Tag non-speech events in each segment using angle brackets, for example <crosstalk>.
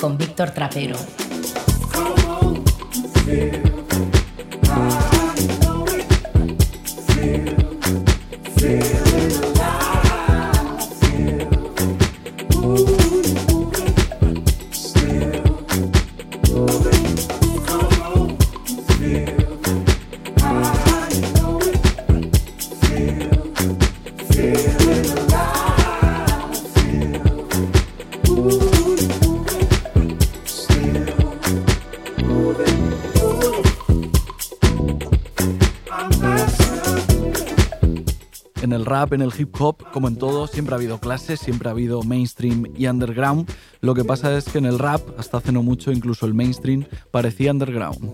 Con Víctor Trapero. En el hip hop, como en todo, siempre ha habido clases, siempre ha habido mainstream y underground. Lo que pasa es que en el rap, hasta hace no mucho, incluso el mainstream parecía underground.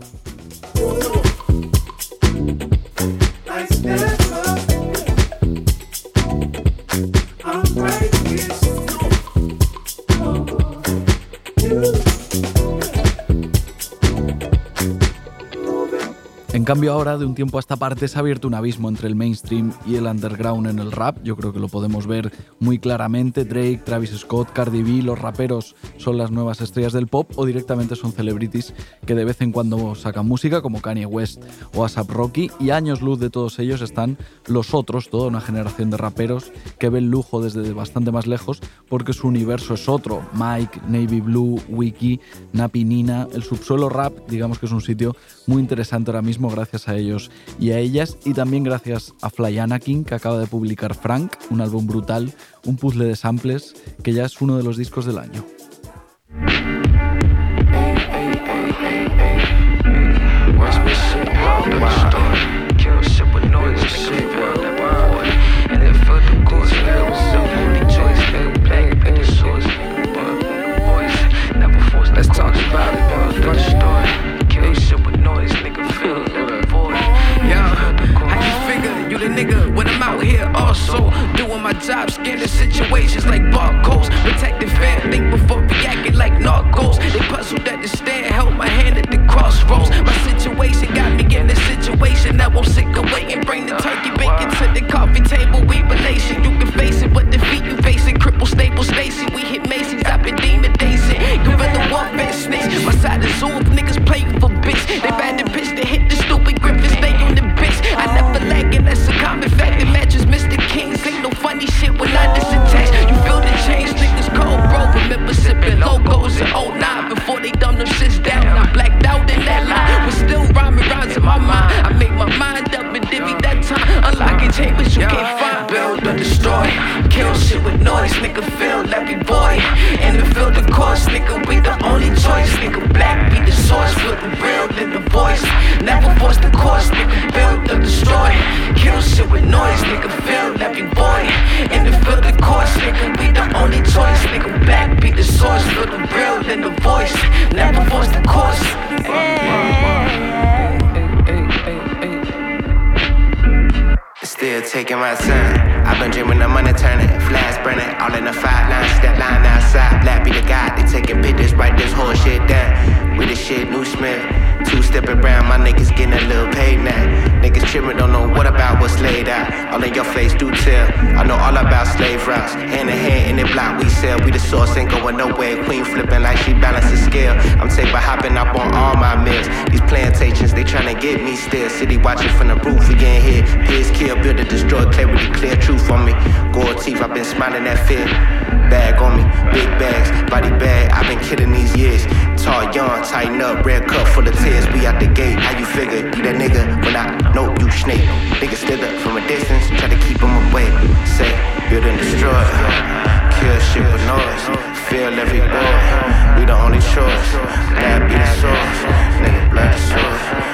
En cambio ahora, de un tiempo a esta parte, se ha abierto un abismo entre el mainstream y el underground en el rap. Yo creo que lo podemos ver muy claramente. Drake, Travis Scott, Cardi B, los raperos son las nuevas estrellas del pop o directamente son celebrities que de vez en cuando sacan música, como Kanye West o ASAP Rocky. Y años luz de todos ellos están los otros, toda una generación de raperos que ven lujo desde bastante más lejos porque su universo es otro. Mike, Navy Blue, Wiki, Napi Nina. El subsuelo rap, digamos que es un sitio muy interesante ahora mismo gracias a ellos y a ellas, y también gracias a Fly Anakin, que acaba de publicar Frank, un álbum brutal, un puzzle de samples, que ya es uno de los discos del año. Also doing my job, scanning situations like barcodes, protecting fair, think before reacting like narcos. They puzzled at the stand, held my hand at the crossroads. My situation got me in a situation that won't sick away and bring the turkey bacon to the coffee table. We relation, you can face it, but defeat you facing cripple stable Stacy. We hit Macy's, I've been demon dazing. Gorilla warfare snakes. My side is off, niggas play for bitch. They bad the bitch, funny shit when You feel the change, niggas cold, bro. Remember sipping logos in 09 before they dumb them shits down. I blacked out in that line, but still rhyming rhymes in my mind. Block, we sell. We the source, ain't going nowhere. Queen flipping like she balancing scale. I'm by hopping up on all my mills. These plantations, they tryna get me still. City watching from the roof, we getting hit. Pigs kill, build a destroy, clarity, clear truth on me. Gold teeth, I've been smiling that fear. Bag on me, big bags, body bag. I've been kidding these years. Tall, young, tighten up, red cup full of tears. We out the gate, how you figure? You that nigga when I know you snake. Niggas up from a distance, try to keep them away. Say, build and destroy. Kill shit with noise. Feel every boy. We the only choice. That be the source. Nigga, blood the source.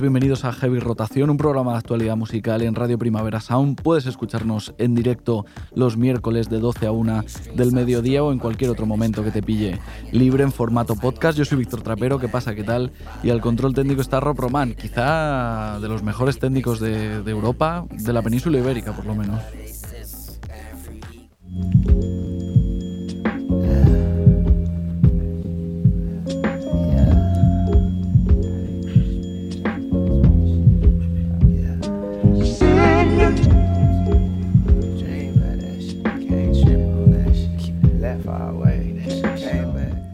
Bienvenidos a Heavy Rotación, un programa de actualidad musical en Radio Primavera Sound. Puedes escucharnos en directo los miércoles de 12 a 1 del mediodía o en cualquier otro momento que te pille libre en formato podcast. Yo soy Víctor Trapero, ¿qué pasa? ¿Qué tal? Y al control técnico está Rob Román, quizá de los mejores técnicos de, de Europa, de la península ibérica por lo menos.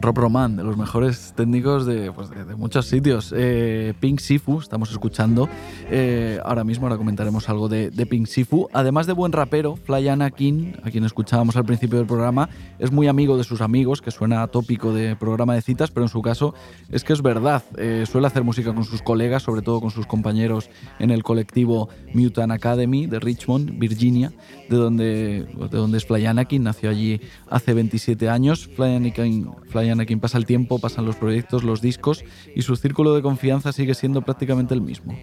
Rob Roman, de los mejores técnicos de, pues, muchos sitios. Eh, Pink Sifu, estamos escuchando. Eh, ahora mismo, ahora comentaremos algo de, Pink Sifu. Además de buen rapero, Fly Anakin, a quien escuchábamos al principio del programa, es muy amigo de sus amigos, que suena tópico de programa de citas, pero en su caso es que es verdad. Eh, suele hacer música con sus colegas, sobre todo con sus compañeros en el colectivo Mutant Academy de Richmond, Virginia, de donde, de donde es Fly Anakin. Nació allí hace 27 años. Fly Anakin, a quien pasa el tiempo, pasan los proyectos, los discos y su círculo de confianza sigue siendo prácticamente el mismo.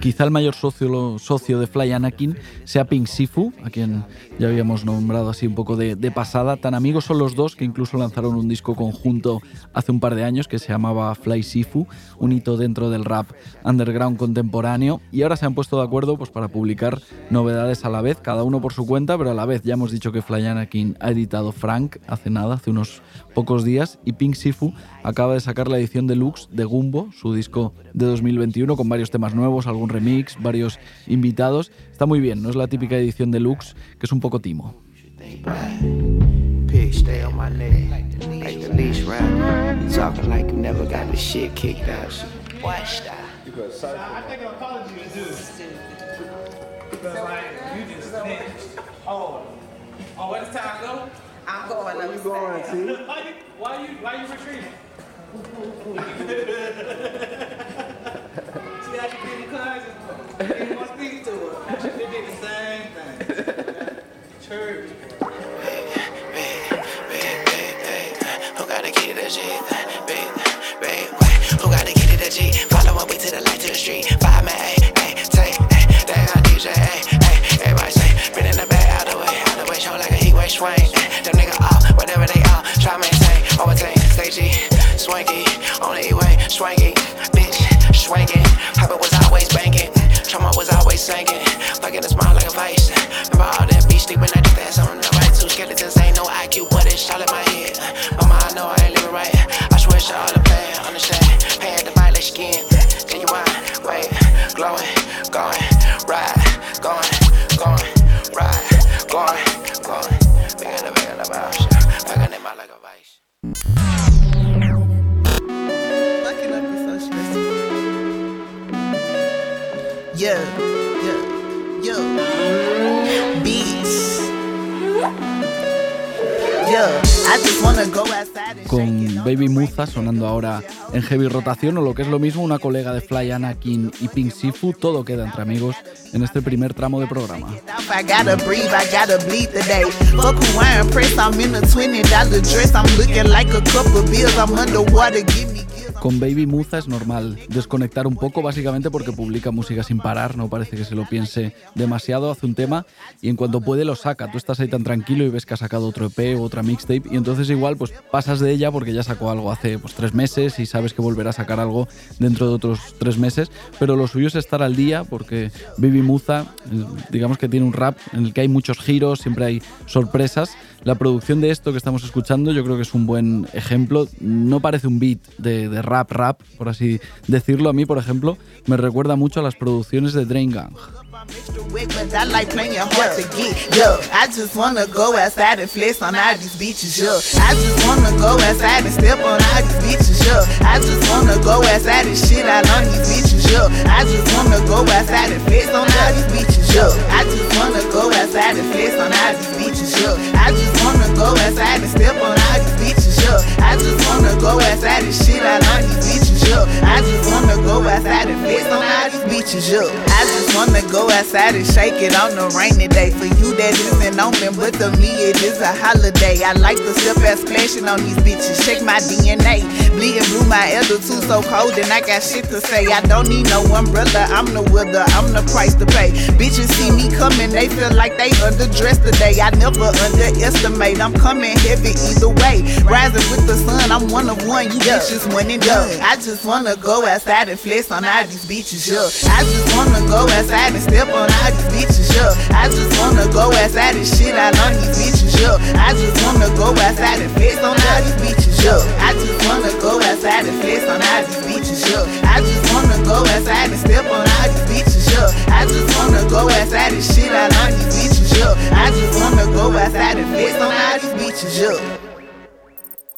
Quizá el mayor socio, socio de Fly Anakin sea Pink Sifu, a quien ya habíamos nombrado así un poco de, de pasada. Tan amigos son los dos que incluso lanzaron un disco conjunto hace un par de años que se llamaba Fly Sifu, un hito dentro del rap underground contemporáneo, y ahora se han puesto de acuerdo pues, para publicar novedades a la vez, cada uno por su cuenta, pero a la vez ya hemos dicho que Fly Anakin ha editado Frank hace nada, hace unos pocos días, y Pink Sifu acaba de sacar la edición deluxe de Gumbo, su disco de 2021, con varios temas nuevos, algún remix, varios invitados. Está muy bien, no es la típica edición deluxe, que es un poco timo. Pig stay on my neck, like the leash round. Talking like you never got the shit kicked out. Watch that. I think an apology is due. Because like you just snitched. Oh, oh, where's time go? I'm going. Where you going, T? <laughs> Why you, why you, why you retreating? <laughs> See how you did your cousins? You didn't want to speak to her. They did the same thing. <laughs> Church. Who get it a G? Follow way to the light to the street. Five man, take, they got DJ. Everybody say, been in the the way, the way, show like a. Them they G, swanky, on the E-way, swanky, bitch, swinging. Papa was always banking, trauma was always sinking, fucking a smile like a vice. Remember all that beach sleeping at the dance on the right, two skeletons ain't no IQ, but it's all in my head. Mama, I know I ain't living right. I swear switch all the pain, understand. Pain the like skin. Can you mind? Wait, glowing, going, ride, Yeah, yeah, yo. Beats. Yeah. Con Baby Muza sonando ahora en heavy rotación o lo que es lo mismo una colega de Fly Anakin y Pink Sifu, todo queda entre amigos en este primer tramo de programa. Con Baby Muza es normal desconectar un poco, básicamente porque publica música sin parar, no parece que se lo piense demasiado, hace un tema y en cuanto puede lo saca. Tú estás ahí tan tranquilo y ves que ha sacado otro EP o otra mixtape y entonces igual pues pasas de ella porque ya sacó algo hace pues, tres meses y sabes que volverá a sacar algo dentro de otros tres meses, pero lo suyo es estar al día porque Baby Muza, eh, digamos que tiene un rap en el que hay muchos giros, siempre hay sorpresas la producción de esto que estamos escuchando yo creo que es un buen ejemplo. No parece un beat de, rap rap, por así decirlo. A mí, por ejemplo, me recuerda mucho a las producciones de Drain Gang. I like playing hard to get, yo. I just wanna go outside and flex on all these beaches, yo. I just wanna go outside and step on all these beaches, yo. I just wanna go outside and shit out on these beaches, yo. I just wanna go outside and flex on all these beaches, yo. I just wanna go outside and flex on all these beaches, yo. I just wanna go outside and step on all these beaches, I just wanna go outside and shit out on these bitches, yo. I just wanna go outside and flex on all these bitches, yo. I just wanna go outside and shake it on the rainy day. For you that isn't open, but to me it is a holiday. I like the step ass splashing on these bitches. shake my DNA. Bleeding blue, my elder too so cold, and I got shit to say. I don't need no umbrella. I'm the weather, I'm the price to pay. Bitches see me coming, they feel like they underdressed today. I never underestimate. I'm coming heavy either way. Rising with the sun, I'm one of one. You bitches one and done. I just wanna go outside and flex on all these beaches, yeah. I just wanna go outside and step on all these bitches, yeah. I just wanna go outside and shit out on these bitches, yeah. I just wanna go outside and flex on all these bitches, yeah. I just wanna go outside and flex on all these bitches, yeah. I just wanna go outside and step on all these bitches, yeah. I just wanna go outside and shit out on these bitches, yeah. I just wanna go outside and flex on all these bitches, yeah.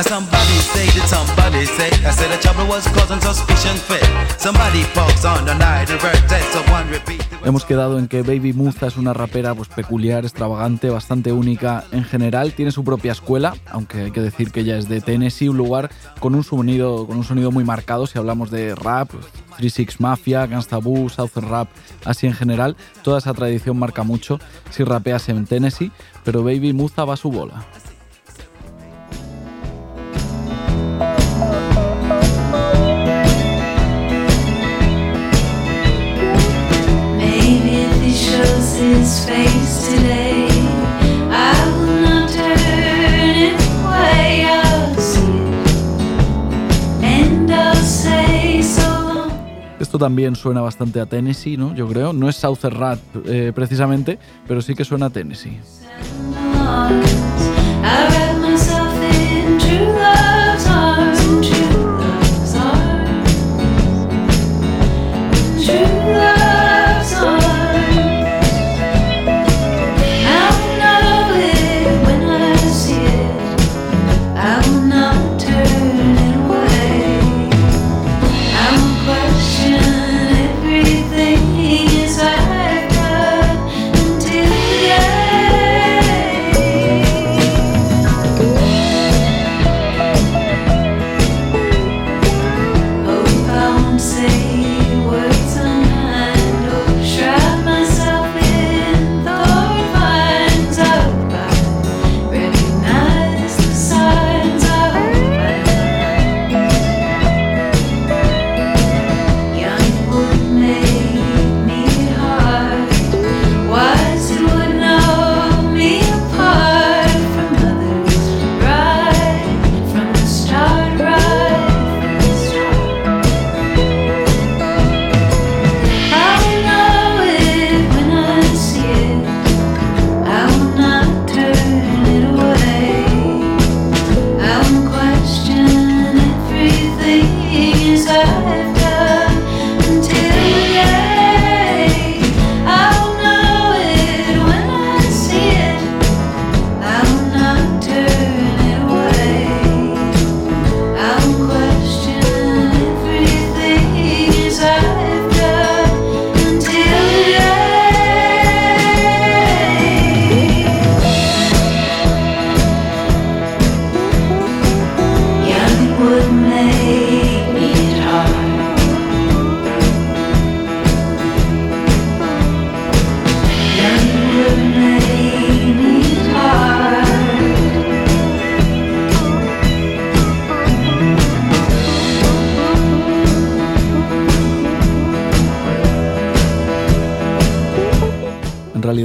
Somebody say somebody say I said trouble was suspicion fit. Somebody on the night one repeat. Hemos quedado en que Baby Muza es una rapera pues peculiar, extravagante, bastante única en general. Tiene su propia escuela, aunque hay que decir que ella es de Tennessee, un lugar con un sonido, con un sonido muy marcado si hablamos de rap, 36 Mafia, Gangsta Boo, Southern Rap, así en general. Toda esa tradición marca mucho si rapeas en Tennessee, pero Baby Muza va a su bola. Esto también suena bastante a Tennessee, ¿no? Yo creo. No es Southern Rat eh, precisamente, pero sí que suena a Tennessee.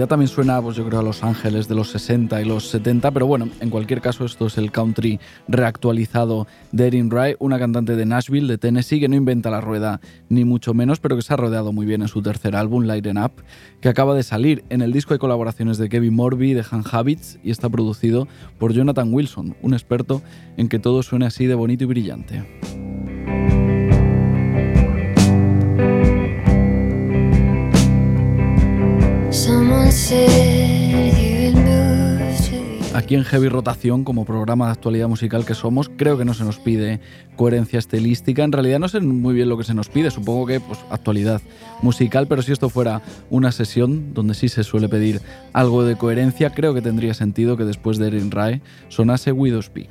Realidad también suena, pues yo creo, a Los Ángeles de los 60 y los 70, pero bueno, en cualquier caso esto es el country reactualizado de Erin Wright, una cantante de Nashville, de Tennessee, que no inventa la rueda ni mucho menos, pero que se ha rodeado muy bien en su tercer álbum, Lighten Up, que acaba de salir. En el disco hay colaboraciones de Kevin Morby, de Han Habits y está producido por Jonathan Wilson, un experto en que todo suene así de bonito y brillante. Aquí en Heavy Rotación, como programa de actualidad musical que somos, creo que no se nos pide coherencia estilística. En realidad no sé muy bien lo que se nos pide, supongo que pues, actualidad musical, pero si esto fuera una sesión donde sí se suele pedir algo de coherencia, creo que tendría sentido que después de Erin Rae sonase Widow's Peak.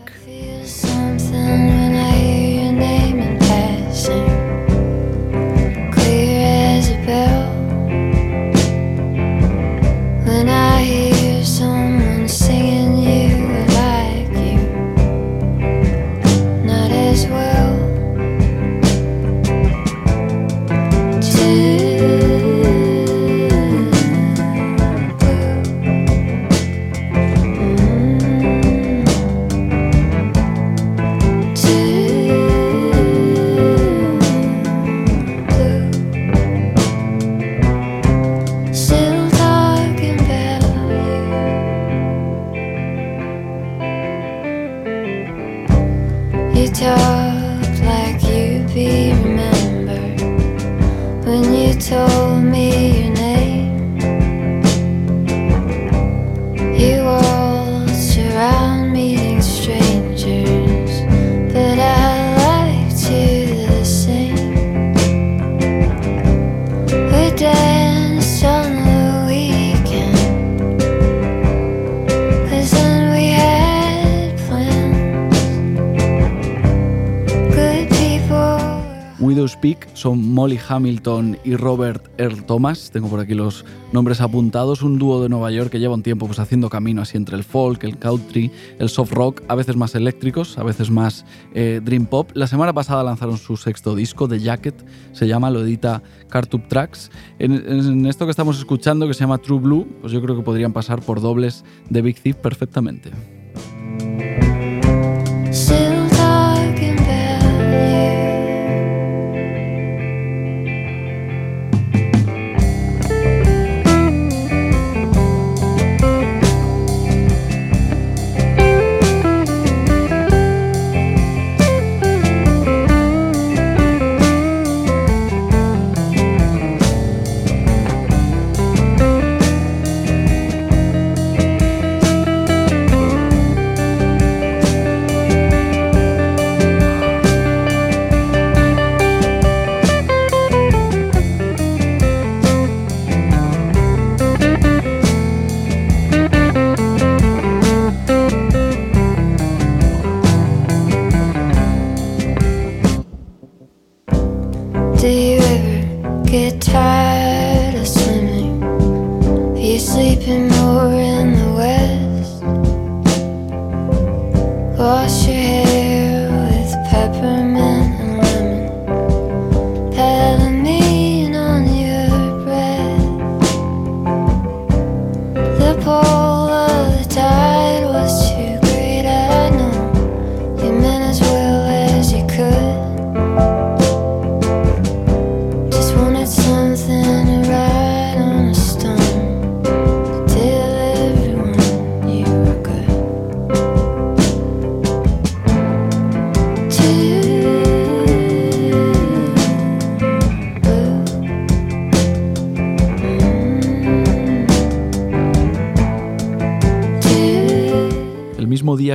Hamilton y Robert Earl Thomas. Tengo por aquí los nombres apuntados. Un dúo de Nueva York que lleva un tiempo pues, haciendo camino así entre el folk, el country, el soft rock, a veces más eléctricos, a veces más eh, dream pop. La semana pasada lanzaron su sexto disco, The Jacket, se llama, lo edita Cartube Tracks. En, en esto que estamos escuchando, que se llama True Blue, pues yo creo que podrían pasar por dobles de Big Thief perfectamente.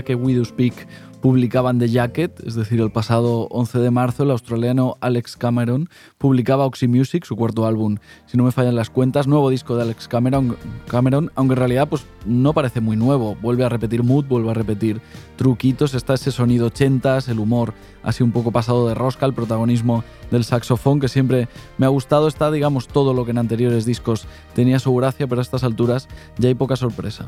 Que Widow's Peak publicaban The Jacket, es decir, el pasado 11 de marzo el australiano Alex Cameron publicaba Oxy Music, su cuarto álbum, si no me fallan las cuentas, nuevo disco de Alex Cameron, Cameron aunque en realidad pues, no parece muy nuevo, vuelve a repetir mood, vuelve a repetir truquitos, está ese sonido 80s, el humor así un poco pasado de rosca, el protagonismo del saxofón que siempre me ha gustado, está digamos todo lo que en anteriores discos tenía su gracia, pero a estas alturas ya hay poca sorpresa.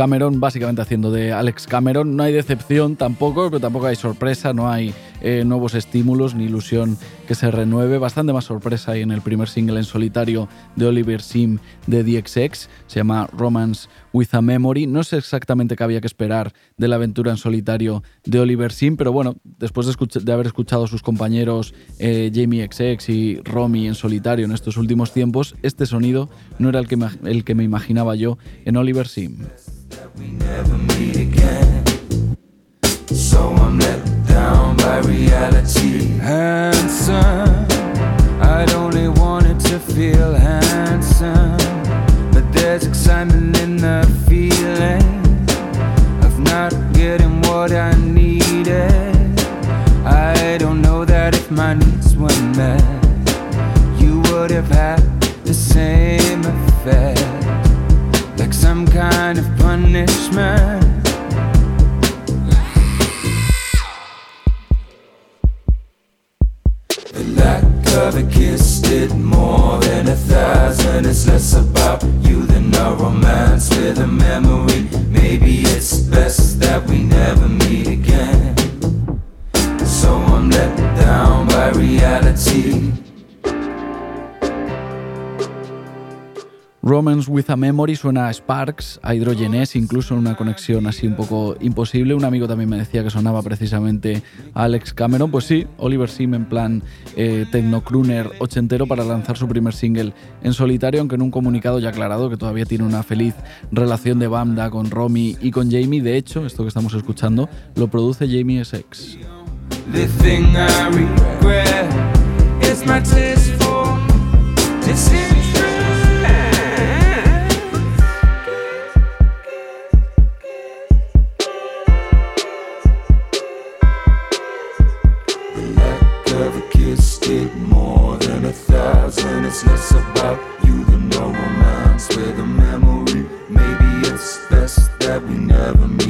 Cameron, básicamente haciendo de Alex Cameron. No hay decepción tampoco, pero tampoco hay sorpresa, no hay eh, nuevos estímulos ni ilusión que se renueve. Bastante más sorpresa hay en el primer single en solitario de Oliver Sim de DXX. Se llama Romance with a Memory. No sé exactamente qué había que esperar de la aventura en solitario de Oliver Sim, pero bueno, después de, haber escuchado a sus compañeros eh, Jamie XX y Romy en solitario en estos últimos tiempos, este sonido no era el que el que me imaginaba yo en Oliver Sim. We never meet again. So I'm let down by reality. Handsome, I'd only wanted to feel handsome. But there's excitement in the feeling of not getting what I needed. I don't know that if my needs were met, you would have had the same effect some kind of punishment. The lack of a kiss did more than a thousand. It's less about you than a romance with a memory. Maybe it's best that we never meet again. So I'm let down by reality. Romance with a Memory suena a Sparks, a Hydrogenes, incluso en una conexión así un poco imposible. Un amigo también me decía que sonaba precisamente a Alex Cameron. Pues sí, Oliver Sim en plan eh, techno-crooner ochentero para lanzar su primer single en solitario, aunque en un comunicado ya aclarado que todavía tiene una feliz relación de banda con Romy y con Jamie. De hecho, esto que estamos escuchando lo produce Jamie SX. It's less about you than no romance with a memory. Maybe it's best that we never meet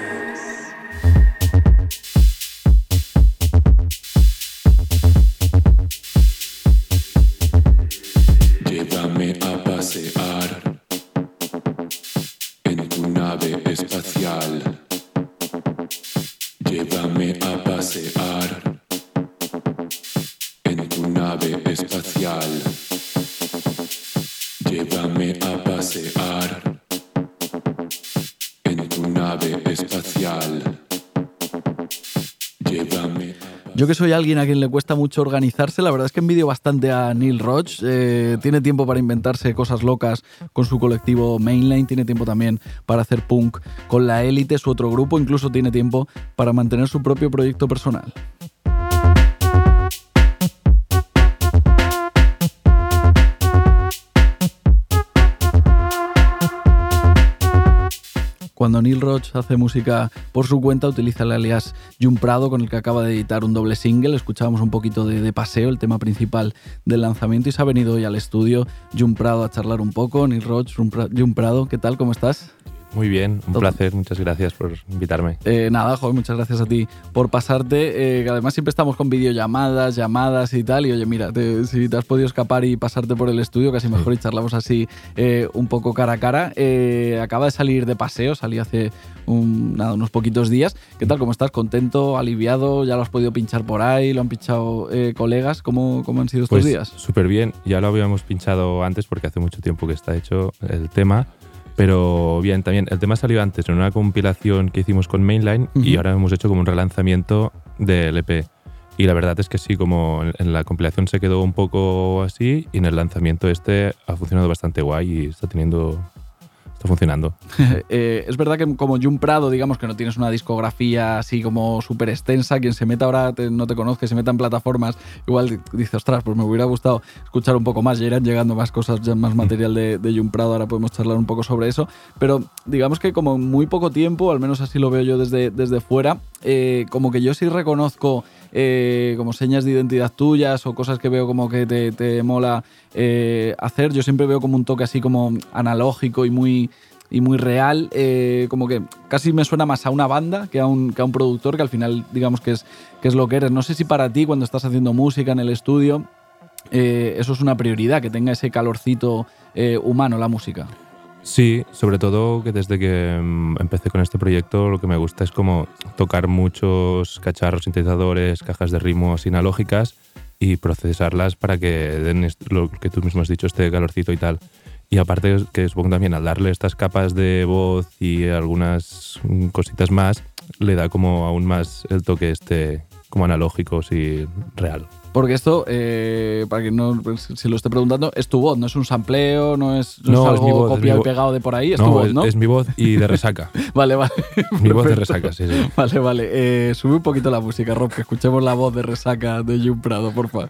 Yo que soy alguien a quien le cuesta mucho organizarse, la verdad es que envidio bastante a Neil Roach. Eh, tiene tiempo para inventarse cosas locas con su colectivo Mainline, tiene tiempo también para hacer punk con la élite, su otro grupo, incluso tiene tiempo para mantener su propio proyecto personal. Cuando Neil Roach hace música por su cuenta, utiliza el alias Jun Prado, con el que acaba de editar un doble single. Escuchábamos un poquito de, paseo, el tema principal del lanzamiento, y se ha venido hoy al estudio Jun Prado a charlar un poco. Neil Roach, Jun Prado, ¿qué tal? ¿Cómo estás? Muy bien, un placer, muchas gracias por invitarme. Eh, nada, joder, muchas gracias a ti por pasarte. eh, que además siempre estamos con videollamadas, llamadas y tal. Y oye, mira, te- si te has podido escapar y pasarte por el estudio, casi mejor y charlamos así eh, un poco cara a cara. Eh, acaba de salir de paseo, salí hace un- nada, unos poquitos días. ¿Qué tal? ¿Cómo estás? ¿Contento? ¿Aliviado? ¿Ya lo has podido pinchar por ahí? ¿Lo han pinchado eh, colegas? ¿Cómo, ¿Cómo han sido estos Pues días? súper bien, ya lo habíamos pinchado antes porque hace mucho tiempo que está hecho el tema, pero bien, también el tema salió antes en una compilación que hicimos con Mainline y Ujú. ahora hemos hecho como un relanzamiento del EP. Y la verdad es que sí, como en la compilación se quedó un poco así y en el lanzamiento este ha funcionado bastante guay y está teniendo... Está funcionando. <laughs> Eh, es verdad que como Jun Prado, digamos que no tienes una discografía así como súper extensa, quien se meta ahora te- no te conozca se meta en plataformas, igual di- dice, ostras, pues me hubiera gustado escuchar un poco más, ya irán llegando más cosas, ya más material de, de Jun Prado, ahora podemos charlar un poco sobre eso, pero digamos que como en muy poco tiempo, al menos así lo veo yo desde, desde fuera, eh, como que yo sí reconozco eh, como señas de identidad tuyas o cosas que veo como que te, mola eh, hacer, yo siempre veo como un toque así como analógico y muy y muy real, eh, como que casi me suena más a una banda que a un, que a un productor, que al final digamos que es, que es lo que eres. No sé si para ti cuando estás haciendo música en el estudio, eso es una prioridad, que tenga ese calorcito humano la música. Sí, sobre todo que desde que mm, empecé con este proyecto lo que me gusta es como tocar muchos cacharros, sintetizadores, cajas de ritmos analógicas y procesarlas para que den lo que tú mismo has dicho, este calorcito y tal. Y aparte que supongo también al darle estas capas de voz y algunas mm, cositas más, le da como aún más el toque este como analógico, sí, real. Porque esto, eh, para que no se lo esté preguntando, es tu voz, no es un sampleo, no es, no No, es algo voz, copiado y pegado de por ahí, es no, tu voz, ¿no? es mi voz y de resaca. <laughs> vale, vale. Mi voz de <laughs> resaca, sí, sí. Vale, vale. Eh, sube un poquito la música, Rob, que escuchemos la voz de resaca de Jun Prado, por favor.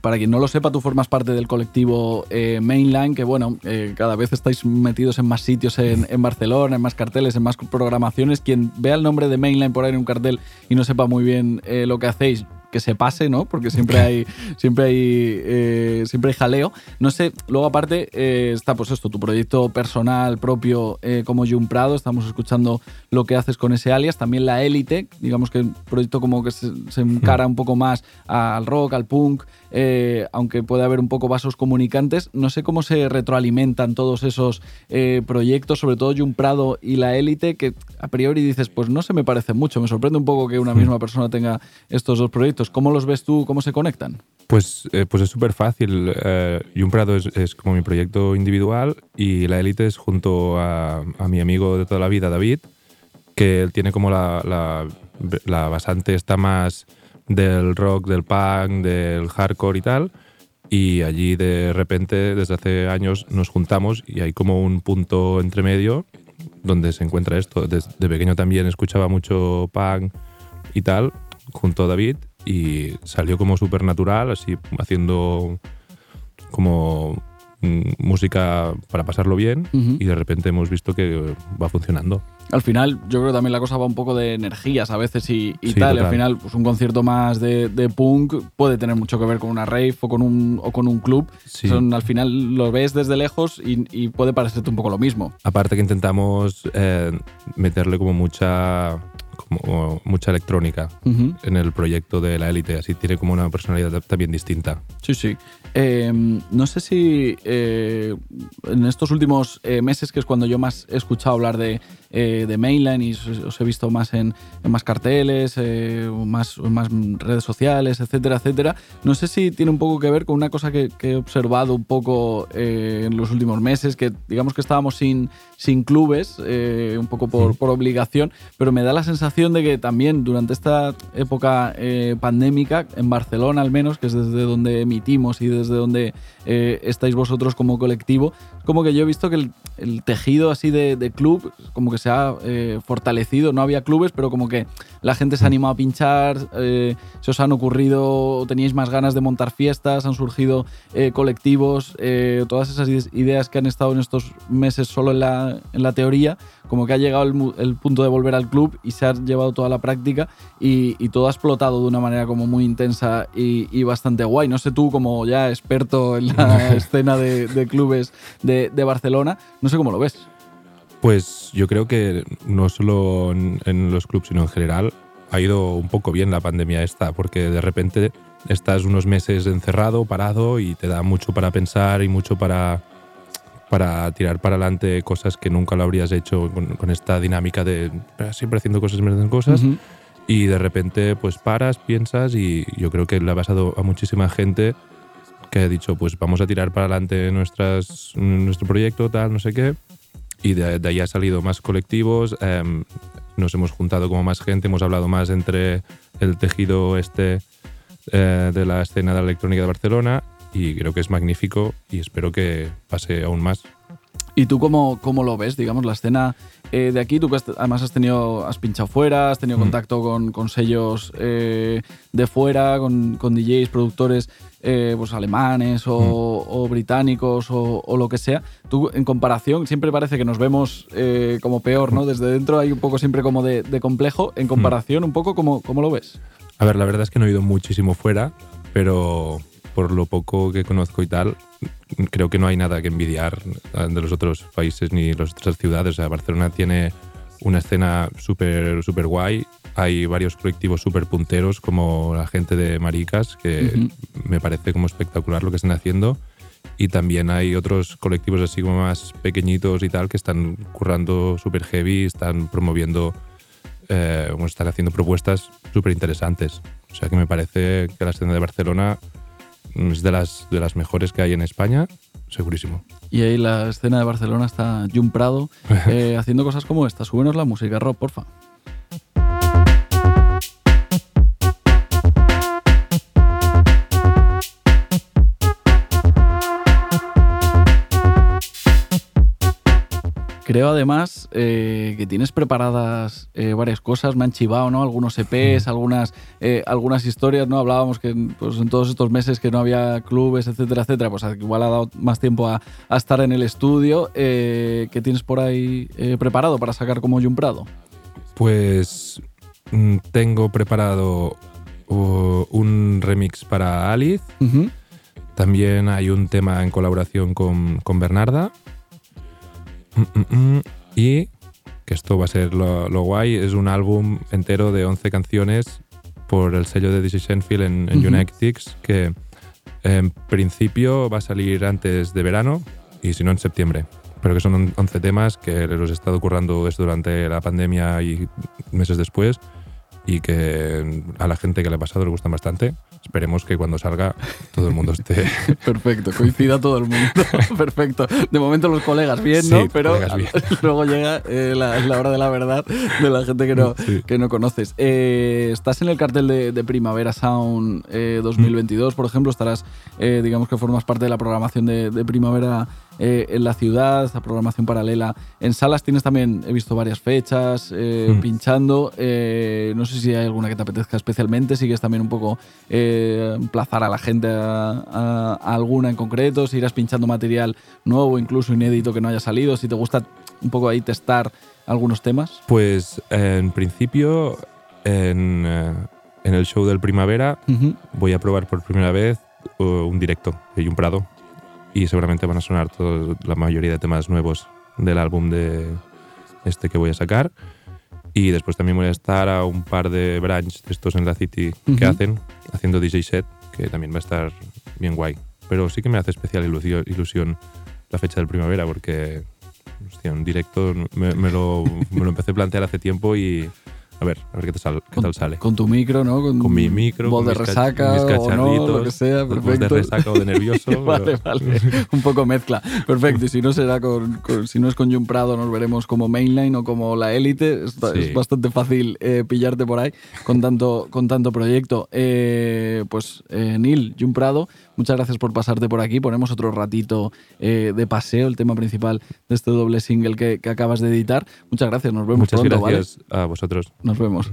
Para quien no lo sepa, tú formas parte del colectivo eh, Mainline, que bueno, eh, cada vez estáis metidos en más sitios en, en Barcelona, en más carteles, en más programaciones. Quien vea el nombre de Mainline por ahí en un cartel y no sepa muy bien eh, lo que hacéis, que se pase, ¿no? Porque siempre hay, siempre hay, eh, siempre hay jaleo. No sé, luego aparte eh, está pues esto, tu proyecto personal propio eh, como Jun Prado, estamos escuchando lo que haces con ese alias, también la élite, digamos que un proyecto como que se, se encara un poco más al rock, al punk, eh, aunque puede haber un poco vasos comunicantes. No sé cómo se retroalimentan todos esos eh, proyectos, sobre todo Jun Prado y la élite, que a priori dices, pues no se me parecen mucho, me sorprende un poco que una misma persona tenga estos dos proyectos. ¿Cómo los ves tú? ¿Cómo se conectan? Pues, eh, pues es súper fácil. Jun Prado es, es como mi proyecto individual y la élite es junto a, a mi amigo de toda la vida, David, que él tiene como la, la, la basante está más del rock, del punk, del hardcore y tal. Y allí de repente, desde hace años, nos juntamos y hay como un punto entre medio donde se encuentra esto. Desde pequeño también escuchaba mucho punk, y tal, junto a David, y salió como súper natural, así haciendo como música para pasarlo bien y de repente hemos visto que va funcionando. Al final, yo creo que también la cosa va un poco de energías a veces y, y Sí, tal. Total. al final, pues un concierto más de, de punk puede tener mucho que ver con una rave o con un, o con un club. Sí. Son, al final lo ves desde lejos y, y puede parecerte un poco lo mismo. Aparte que intentamos eh, meterle como mucha como mucha electrónica en el proyecto de la élite, así tiene como una personalidad también distinta. Sí, sí. Eh, no sé si eh, en estos últimos eh, meses, que es cuando yo más he escuchado hablar de, eh, de Mainline y os, he visto más en, en más carteles, eh, más, redes sociales, etcétera, etcétera. No sé si tiene un poco que ver con una cosa que, que he observado un poco eh, en los últimos meses, que digamos que estábamos sin, sin clubes, eh, un poco por, por obligación, pero me da la sensación de que también durante esta época pandémica, en Barcelona al menos, que es desde donde emitimos y desde donde eh, estáis vosotros como colectivo, como que yo he visto que el, tejido así de, club como que se ha eh, fortalecido. No había clubes, pero como que la gente se ha animado a pinchar, eh, se os han ocurrido, teníais más ganas de montar fiestas, han surgido colectivos, todas esas ide- ideas que han estado en estos meses solo en la, en la teoría, como que ha llegado el, punto de volver al club y se ha llevado toda la práctica y, y todo ha explotado de una manera como muy intensa y, y bastante guay. No sé tú, como ya experto en la <laughs> escena de, de clubes de, de Barcelona, no sé cómo lo ves. Pues yo creo que no solo en, en los clubs, sino en general, ha ido un poco bien la pandemia esta, porque de repente estás unos meses encerrado, parado, y te da mucho para pensar y mucho para, para tirar para adelante cosas que nunca lo habrías hecho con, con esta dinámica de eh, siempre haciendo cosas, siempre haciendo cosas. Ujú. Y de repente pues paras, piensas y yo creo que le ha pasado a muchísima gente que ha dicho pues vamos a tirar para adelante nuestras, nuestro proyecto, tal, no sé qué. Y de, de ahí ha salido más colectivos, em, nos hemos juntado como más gente, hemos hablado más entre el tejido este eh, de la escena de la electrónica de Barcelona y creo que es magnífico y espero que pase aún más. ¿Y tú cómo, cómo lo ves, digamos, la escena eh, de aquí? Tú que has- además has tenido, has pinchado fuera, has tenido Mm. contacto con, con sellos eh, de fuera, con, con DJs, productores eh, pues alemanes o, o británicos o, o lo que sea. Tú, en comparación, siempre parece que nos vemos eh, como peor, ¿no? Desde dentro hay un poco siempre como de, de complejo. En comparación, un poco, ¿cómo, cómo lo ves? A ver, la verdad es que no he ido muchísimo fuera, pero por lo poco que conozco y tal, creo que no hay nada que envidiar de los otros países ni las otras ciudades. O sea, Barcelona tiene una escena súper súper guay. Hay varios colectivos súper punteros, como la gente de Maricas, que me parece como espectacular lo que están haciendo. Y también hay otros colectivos así como más pequeñitos y tal que están currando súper heavy, están promoviendo, eh, están haciendo propuestas súper interesantes. O sea que me parece que la escena de Barcelona es de las, de las mejores que hay en España, segurísimo. Y ahí la escena de Barcelona está Jun Prado <laughs> eh, haciendo cosas como esta. Súbenos la música, Rob, porfa. Creo además eh, que tienes preparadas eh, varias cosas, me han chivado, ¿no? Algunos EPs, algunas, eh, algunas historias, ¿no? Hablábamos que pues, en todos estos meses que no había clubes, etcétera, etcétera, pues igual ha dado más tiempo a, a estar en el estudio. ¿Qué tienes por ahí preparado para sacar como Jun Prado? Pues mm, tengo preparado uh, un remix para Alice. También hay un tema en colaboración con, con Bernarda. Mm, mm, mm. Y, que esto va a ser lo, lo guay, es un álbum entero de 11 canciones por el sello de DJ Shenfield en, en que en principio va a salir antes de verano y si no en septiembre. Pero que son 11 temas que los he estado currando desde durante la pandemia y meses después y que a la gente que le ha pasado le gustan bastante. Esperemos que cuando salga todo el mundo esté <laughs> Perfecto, coincida todo el mundo. <laughs> Perfecto. De momento los colegas bien, Sí, ¿no? Pero bien. <laughs> luego llega eh, la, la hora de la verdad de la gente que no, Sí. que no conoces. Eh, estás en el cartel de, de Primavera Sound eh, 2022, por ejemplo. Estarás, eh, digamos que formas parte de la programación de, de Primavera eh, en la ciudad, a programación paralela. En salas tienes también, he visto varias fechas, eh, Mm. pinchando. Eh, no sé si hay alguna que te apetezca especialmente. Sigues también un poco emplazar a la gente a, a- a alguna en concreto. Si irás pinchando material nuevo, incluso inédito que no haya salido. Si te gusta un poco ahí testar algunos temas. Pues en principio, en, en el show del Primavera, voy a probar por primera vez un directo de Jun Prado y seguramente van a sonar todo- la mayoría de temas nuevos del álbum de este que voy a sacar. Y después también voy a estar a un par de branch de estos en la City que hacen, haciendo DJ set, que también va a estar bien guay. Pero sí que me hace especial ilusio- ilusión la fecha del primavera, porque hostia, directo me, me lo, me lo empecé a plantear hace tiempo y a ver, a ver qué, te sal- qué tal sale. Con tu micro, ¿no? Con, Con mi micro, voz con de mis resaca, mis o no, lo que sea, voz perfecto. de resaca o de nervioso, <laughs> vale, pero- vale. Un poco mezcla. Perfecto. Y si no será con, con- si no es con Jun Prado, nos veremos como mainline o como la élite. Sí. es bastante fácil eh, pillarte por ahí con tanto, con tanto proyecto. Eh, pues eh, Neil, Jun Prado, muchas gracias por pasarte por aquí. Ponemos otro ratito eh, de paseo, el tema principal de este doble single que, que acabas de editar. Muchas gracias, nos vemos Muchas pronto, gracias a vosotros. Nos vemos.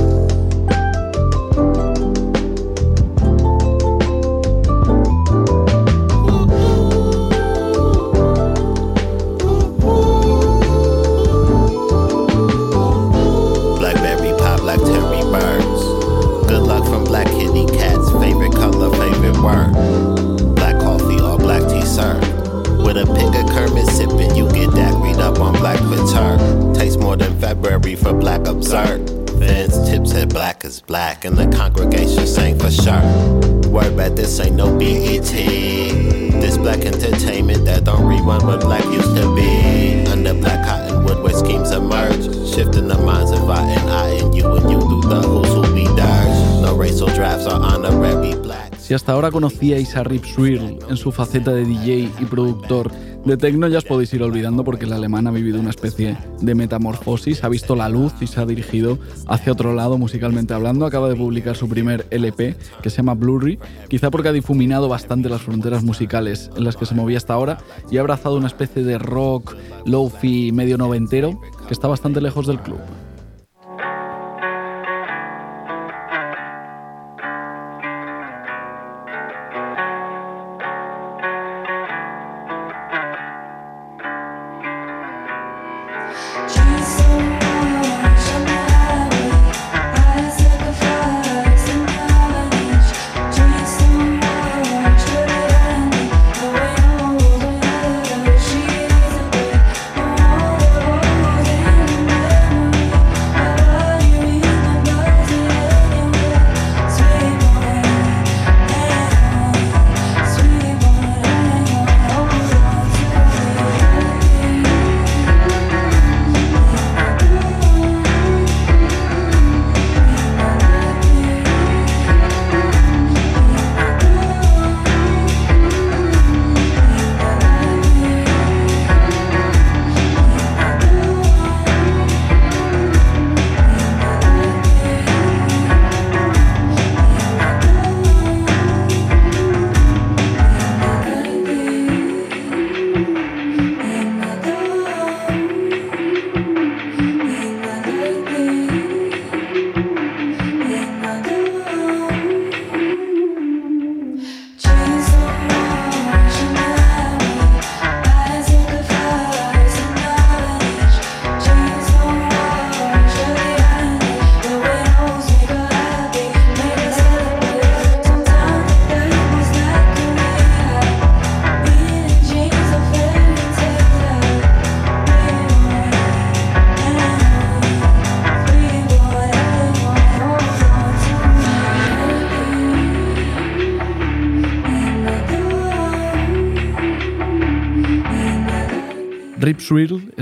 Si hasta ahora conocíais a Rip Swirl en su faceta de DJ y productor de techno, ya os podéis ir olvidando porque el alemán ha vivido una especie de metamorfosis, ha visto la luz y se ha dirigido hacia otro lado musicalmente hablando. Acaba de publicar su primer LP que se llama Blurry, quizá porque ha difuminado bastante las fronteras musicales en las que se movía hasta ahora y ha abrazado una especie de rock, low-fi medio noventero que está bastante lejos del club.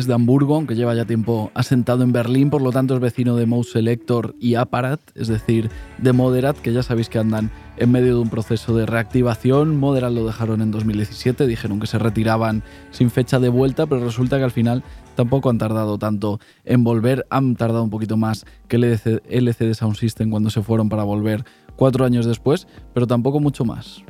De Hamburgo, aunque lleva ya tiempo asentado en Berlín, por lo tanto es vecino de Mouse Selector y Apparat, es decir, de Moderat, que ya sabéis que andan en medio de un proceso de reactivación. Moderat lo dejaron en 2017, dijeron que se retiraban sin fecha de vuelta, pero resulta que al final tampoco han tardado tanto en volver, han tardado un poquito más que LCD Sound System cuando se fueron para volver cuatro años después, pero tampoco mucho más.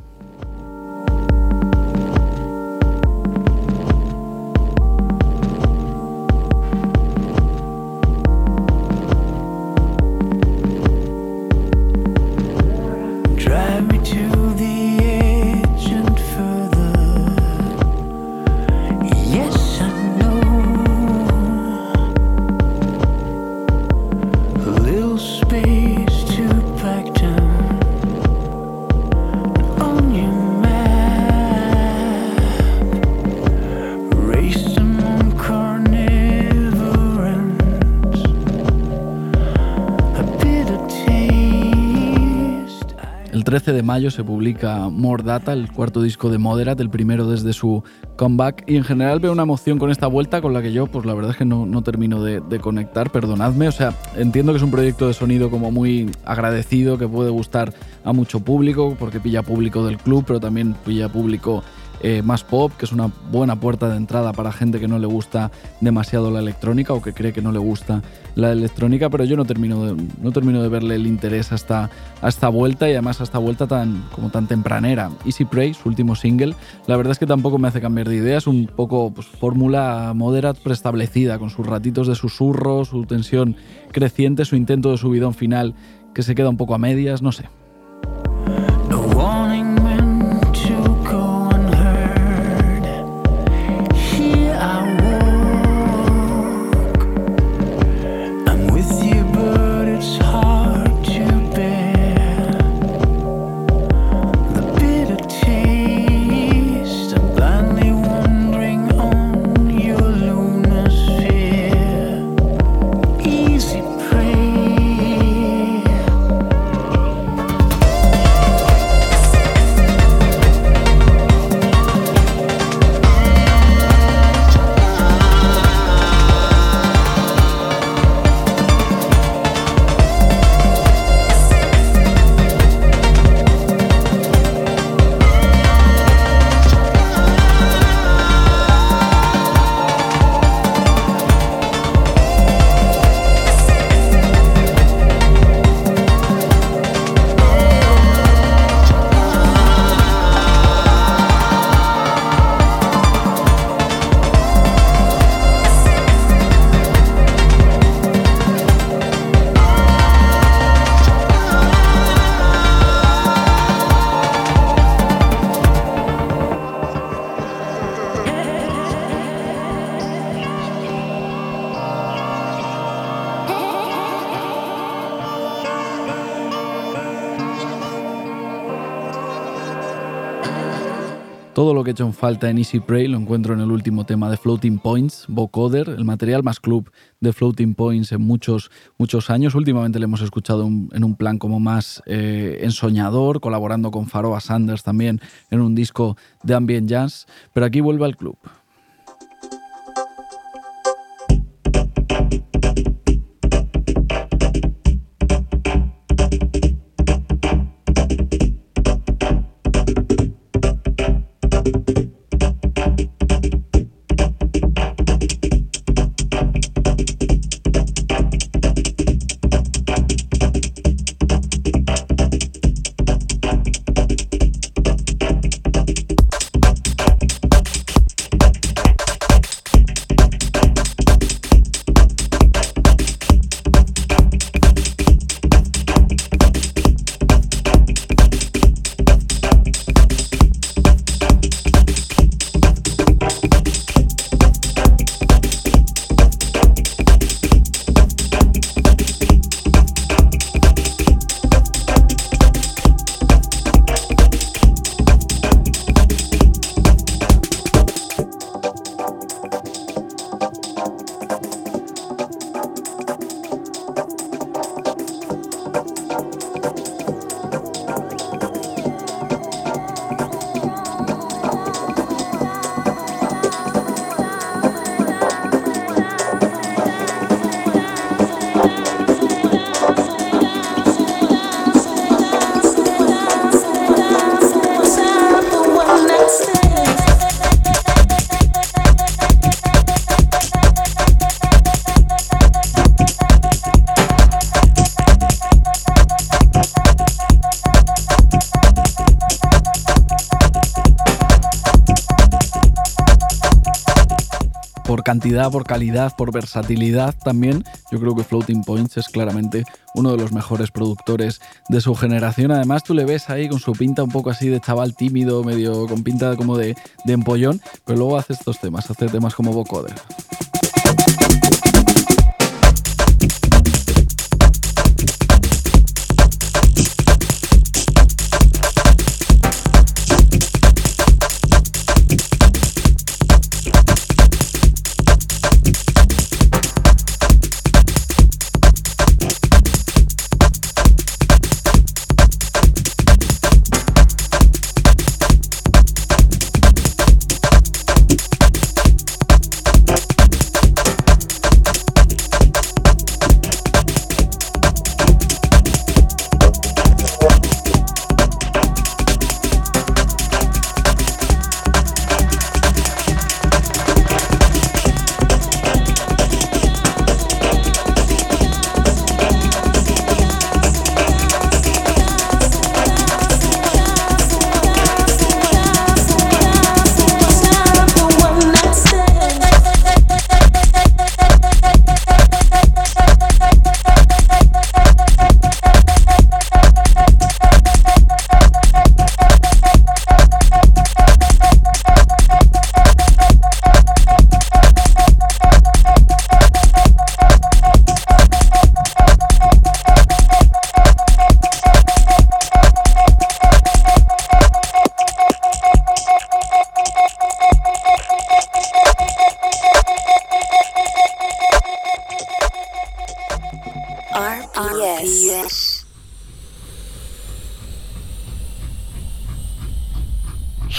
El 13 de mayo se publica More Data, el cuarto disco de Moderat, el primero desde su comeback. Y en general veo una emoción con esta vuelta con la que yo, pues la verdad es que no, no termino de, de, conectar, perdonadme. O sea, entiendo que es un proyecto de sonido como muy agradecido, que puede gustar a mucho público, porque pilla público del club, pero también pilla público eh, más pop, que es una buena puerta de entrada para gente que no le gusta demasiado la electrónica o que cree que no le gusta la electrónica, pero yo no termino de, no termino de verle el interés hasta, esta vuelta y además a esta vuelta tan, como tan tempranera. Easy Prey, su último single, la verdad es que tampoco me hace cambiar de idea, es un poco pues, fórmula moderat preestablecida, con sus ratitos de susurro, su tensión creciente, su intento de subidón final que se queda un poco a medias, no sé. Hecho en falta en Easy Prey lo encuentro en el último tema de Floating Points, Vocoder, el material más club de Floating Points en muchos, muchos años. Últimamente le hemos escuchado en un plan como más eh, ensoñador, colaborando con Faroa Sanders también en un disco de ambient jazz, pero aquí vuelve al club. Por calidad, por versatilidad también, yo creo que Floating Points es claramente uno de los mejores productores de su generación. Además, tú le ves ahí con su pinta un poco así de chaval tímido, medio con pinta como de, de empollón, pero luego hace estos temas, hace temas como vocoder.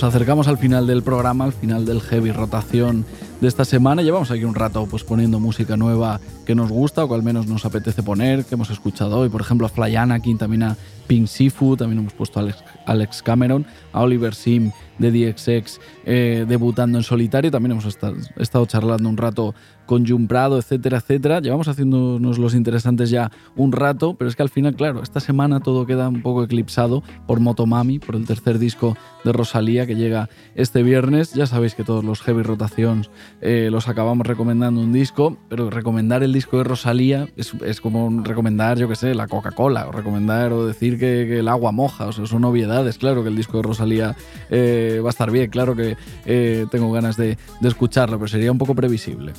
Nos acercamos al final del programa, al final del heavy rotación de esta semana. Llevamos aquí un rato pues poniendo música nueva que nos gusta o que al menos nos apetece poner, que hemos escuchado hoy. Por ejemplo, a Fly Anakin, también a Pink Sifu, también hemos puesto a Alex, Alex Cameron, a Oliver Sim de DXX eh, debutando en solitario. También hemos estado, charlando un rato con Jun Prado, etcétera, etcétera. Llevamos haciéndonos los interesantes ya un rato, pero es que al final, claro, esta semana todo queda un poco eclipsado por Motomami, por el tercer disco de Rosalía que llega este viernes. Ya sabéis que todos los heavy rotaciones eh, los acabamos recomendando un disco, pero recomendar el disco de Rosalía es, es como recomendar, yo qué sé, la Coca-Cola, o recomendar o decir que, que, el agua moja, o sea, son obviedades. Claro que el disco de Rosalía eh, va a estar bien, claro que eh, tengo ganas de, de escucharlo, pero sería un poco previsible.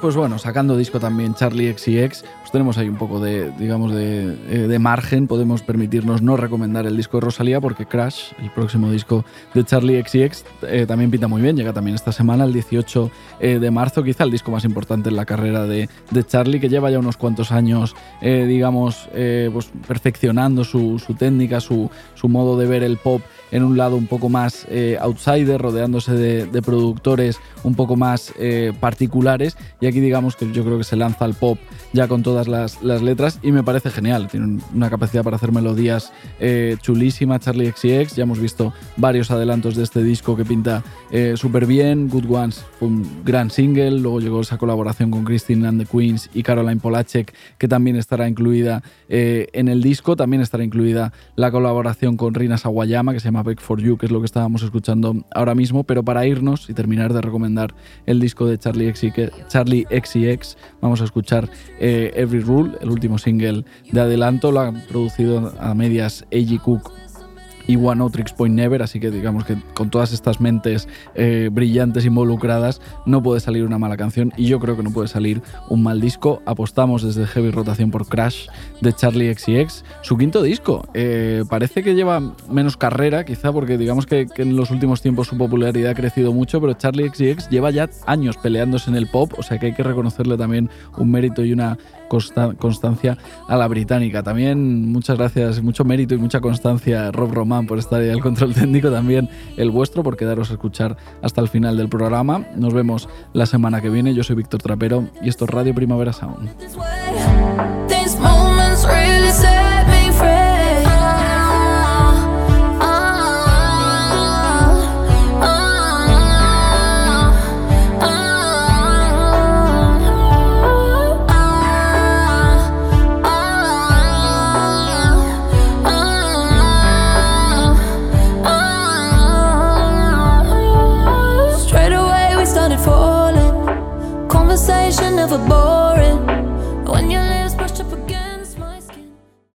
Pues bueno, sacando disco también Charlie XCX, pues tenemos ahí un poco de, digamos, eh, de margen. Podemos permitirnos no recomendar el disco de Rosalía porque Crash, el próximo disco de Charlie XCX, eh, también pinta muy bien. Llega también esta semana, el 18 eh, de marzo, quizá el disco más importante en la carrera de, de Charlie, que lleva ya unos cuantos años, digamos, pues perfeccionando su, técnica, su, su modo de ver el pop en un lado un poco más outsider, rodeándose de, productores un poco más particulares. Y aquí digamos que yo creo que se lanza al pop ya con las, letras y me parece genial. Tiene un- una capacidad para hacer melodías eh, chulísima, Charlie XCX. Ya hemos visto varios adelantos de este disco que pinta eh, súper bien. Good Ones fue un gran single. Luego llegó esa colaboración con Christine and the Queens y Caroline Polachek, que también estará incluida eh, en el disco. También estará incluida la colaboración con Rina Sawayama, que se llama Back for You, que es lo que estábamos escuchando ahora mismo. Pero para irnos y terminar de recomendar el disco de Charlie XCX, Charlie XCX vamos a escuchar eh, Every Rule, el último single de adelanto. Lo ha producido a medias A.G. Cook y One Otrix Point Never, así que digamos que con todas estas mentes eh, brillantes involucradas no puede salir una mala canción y yo creo que no puede salir un mal disco. Apostamos desde Heavy Rotación por Crash de Charlie XCX, su quinto disco. Eh, parece que lleva menos carrera, quizá porque digamos que, que en los últimos tiempos su popularidad ha crecido mucho, pero Charlie XCX lleva ya años peleándose en el pop, o sea que hay que reconocerle también un mérito y una consta- constancia a la británica. También muchas gracias, mucho mérito y mucha constancia Rob Román por estar ahí al control <laughs> técnico, también el vuestro por quedaros a escuchar hasta el final del programa. Nos vemos la semana que viene. Yo soy Víctor Trapero y esto es Radio Primavera Sound.